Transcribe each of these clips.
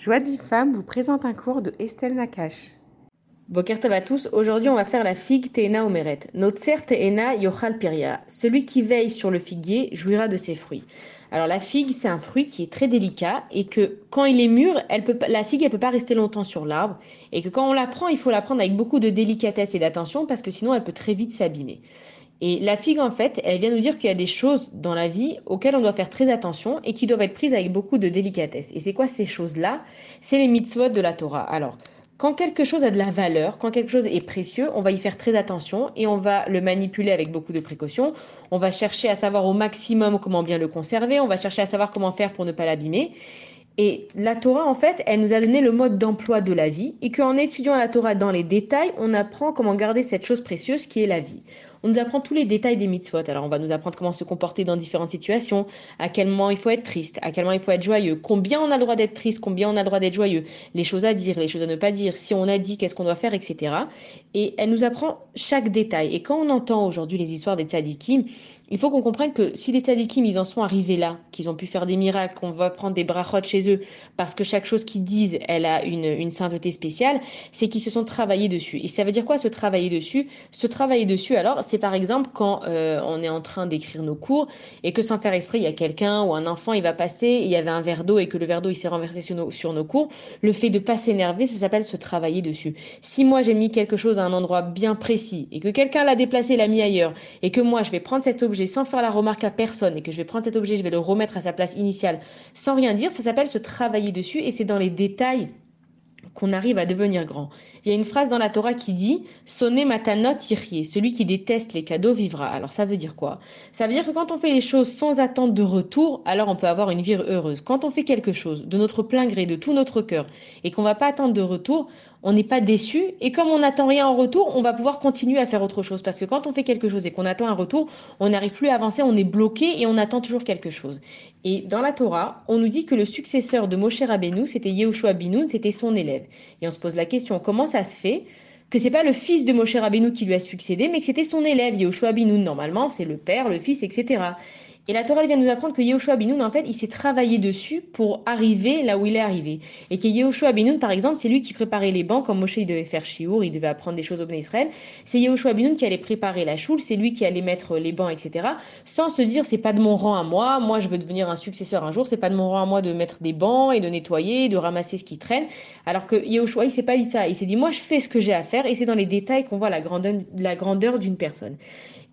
Joie de femme vous présente un cours de Estelle Nakache. Bokertov à tous, aujourd'hui on va faire la figue Teena Omeret. Notser Teena Yochal Piria. Celui qui veille sur le figuier jouira de ses fruits. Alors la figue c'est un fruit qui est très délicat et que quand il est mûr, la figue elle peut pas rester longtemps sur l'arbre et que quand on la prend il faut la prendre avec beaucoup de délicatesse et d'attention parce que sinon elle peut très vite s'abîmer. Et la figue, en fait, elle vient nous dire qu'il y a des choses dans la vie auxquelles on doit faire très attention et qui doivent être prises avec beaucoup de délicatesse. Et c'est quoi ces choses-là? C'est les mitzvot de la Torah. Alors, quand quelque chose a de la valeur, quand quelque chose est précieux, on va y faire très attention et on va le manipuler avec beaucoup de précautions. On va chercher à savoir au maximum comment bien le conserver, on va chercher à savoir comment faire pour ne pas l'abîmer. Et la Torah, en fait, elle nous a donné le mode d'emploi de la vie et qu'en étudiant la Torah dans les détails, on apprend comment garder cette chose précieuse qui est la vie. On nous apprend tous les détails des mitzvot. Alors, on va nous apprendre comment se comporter dans différentes situations, à quel moment il faut être triste, à quel moment il faut être joyeux, combien on a le droit d'être triste, combien on a le droit d'être joyeux, les choses à dire, les choses à ne pas dire, si on a dit, qu'est-ce qu'on doit faire, etc. Et elle nous apprend chaque détail. Et quand on entend aujourd'hui les histoires des tzadikim, il faut qu'on comprenne que si les tzadikim, ils en sont arrivés là, qu'ils ont pu faire des miracles, qu'on va prendre des brachot chez eux, parce que chaque chose qu'ils disent, elle a une, une sainteté spéciale, c'est qu'ils se sont travaillés dessus. Et ça veut dire quoi se travailler dessus? Se travailler dessus, alors, c'est par exemple quand euh, on est en train d'écrire nos cours et que sans faire exprès, il y a quelqu'un ou un enfant, il va passer, il y avait un verre d'eau et que le verre d'eau, il s'est renversé sur nos, cours, le fait de pas s'énerver, ça s'appelle se travailler dessus. Si moi, j'ai mis quelque chose à un endroit bien précis et que quelqu'un l'a déplacé, l'a mis ailleurs et que moi, je vais prendre cet objet sans faire la remarque à personne et que je vais prendre cet objet, je vais le remettre à sa place initiale sans rien dire, ça s'appelle se travailler dessus et c'est dans les détails qu'on arrive à devenir grand. Il y a une phrase dans la Torah qui dit Sonne matanot yirye, celui qui déteste les cadeaux vivra. Alors ça veut dire quoi? Ça veut dire que quand on fait les choses sans attente de retour, alors on peut avoir une vie heureuse. Quand on fait quelque chose de notre plein gré, de tout notre cœur, et qu'on va pas attendre de retour, on n'est pas déçu. Et comme on n'attend rien en retour, on va pouvoir continuer à faire autre chose. Parce que quand on fait quelque chose et qu'on attend un retour, on n'arrive plus à avancer, on est bloqué et on attend toujours quelque chose. Et dans la Torah, on nous dit que le successeur de Moshe Rabbeinu, c'était Yehoshua Binoun, c'était son élève. Et on se pose la question, comment ça se fait que c'est pas le fils de Moshe Rabbeinu qui lui a succédé, mais que c'était son élève, Yehoshua Binoun? Normalement, c'est le père, le fils, etc. Et la Torah vient nous apprendre que Yehoshua Binoun, en fait, il s'est travaillé dessus pour arriver là où il est arrivé. Et que Yehoshua Binoun, par exemple, c'est lui qui préparait les bancs quand Moshe il devait faire Shiour, il devait apprendre des choses au Ben Israël. C'est Yehoshua Binoun qui allait préparer la choule, c'est lui qui allait mettre les bancs, etc. Sans se dire, c'est pas de mon rang à moi, moi je veux devenir un successeur un jour, c'est pas de mon rang à moi de mettre des bancs et de nettoyer, de ramasser ce qui traîne. Alors que Yehoshua, il s'est pas dit ça. Il s'est dit, moi je fais ce que j'ai à faire et c'est dans les détails qu'on voit la grandeur d'une personne.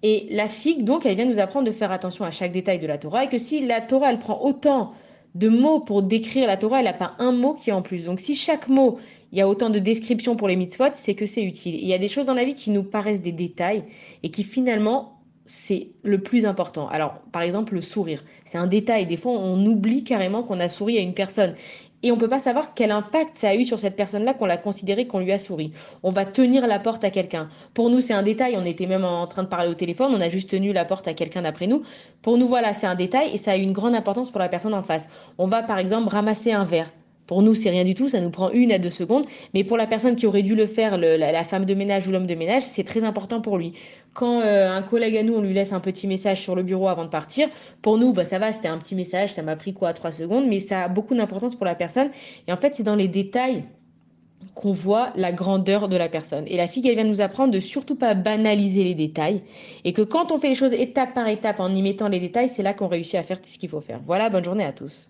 Et la figue, donc, elle vient nous apprendre de faire attention à chaque détail de la Torah et que si la Torah, elle prend autant de mots pour décrire la Torah, elle n'a pas un mot qui est en plus. Donc si chaque mot, il y a autant de descriptions pour les mitzvot, c'est que c'est utile. il y a des choses dans la vie qui nous paraissent des détails et qui finalement, c'est le plus important. Alors, par exemple, le sourire. C'est un détail. Des fois, on oublie carrément qu'on a souri à une personne et on peut pas savoir quel impact ça a eu sur cette personne-là qu'on l'a considéré qu'on lui a souri. On va tenir la porte à quelqu'un. Pour nous, c'est un détail. On était même en train de parler au téléphone. On a juste tenu la porte à quelqu'un d'après nous. Pour nous, voilà, c'est un détail et ça a eu une grande importance pour la personne en face. On va, par exemple, ramasser un verre. Pour nous, c'est rien du tout, ça nous prend une à deux secondes. Mais pour la personne qui aurait dû le faire, la, femme de ménage ou l'homme de ménage, c'est très important pour lui. Quand euh, un collègue à nous, on lui laisse un petit message sur le bureau avant de partir, pour nous, bah, ça va, c'était un petit message, ça m'a pris quoi, trois secondes, mais ça a beaucoup d'importance pour la personne. Et en fait, c'est dans les détails qu'on voit la grandeur de la personne. Et la fille, elle vient nous apprendre de surtout pas banaliser les détails et que quand on fait les choses étape par étape en y mettant les détails, c'est là qu'on réussit à faire ce qu'il faut faire. Voilà, bonne journée à tous.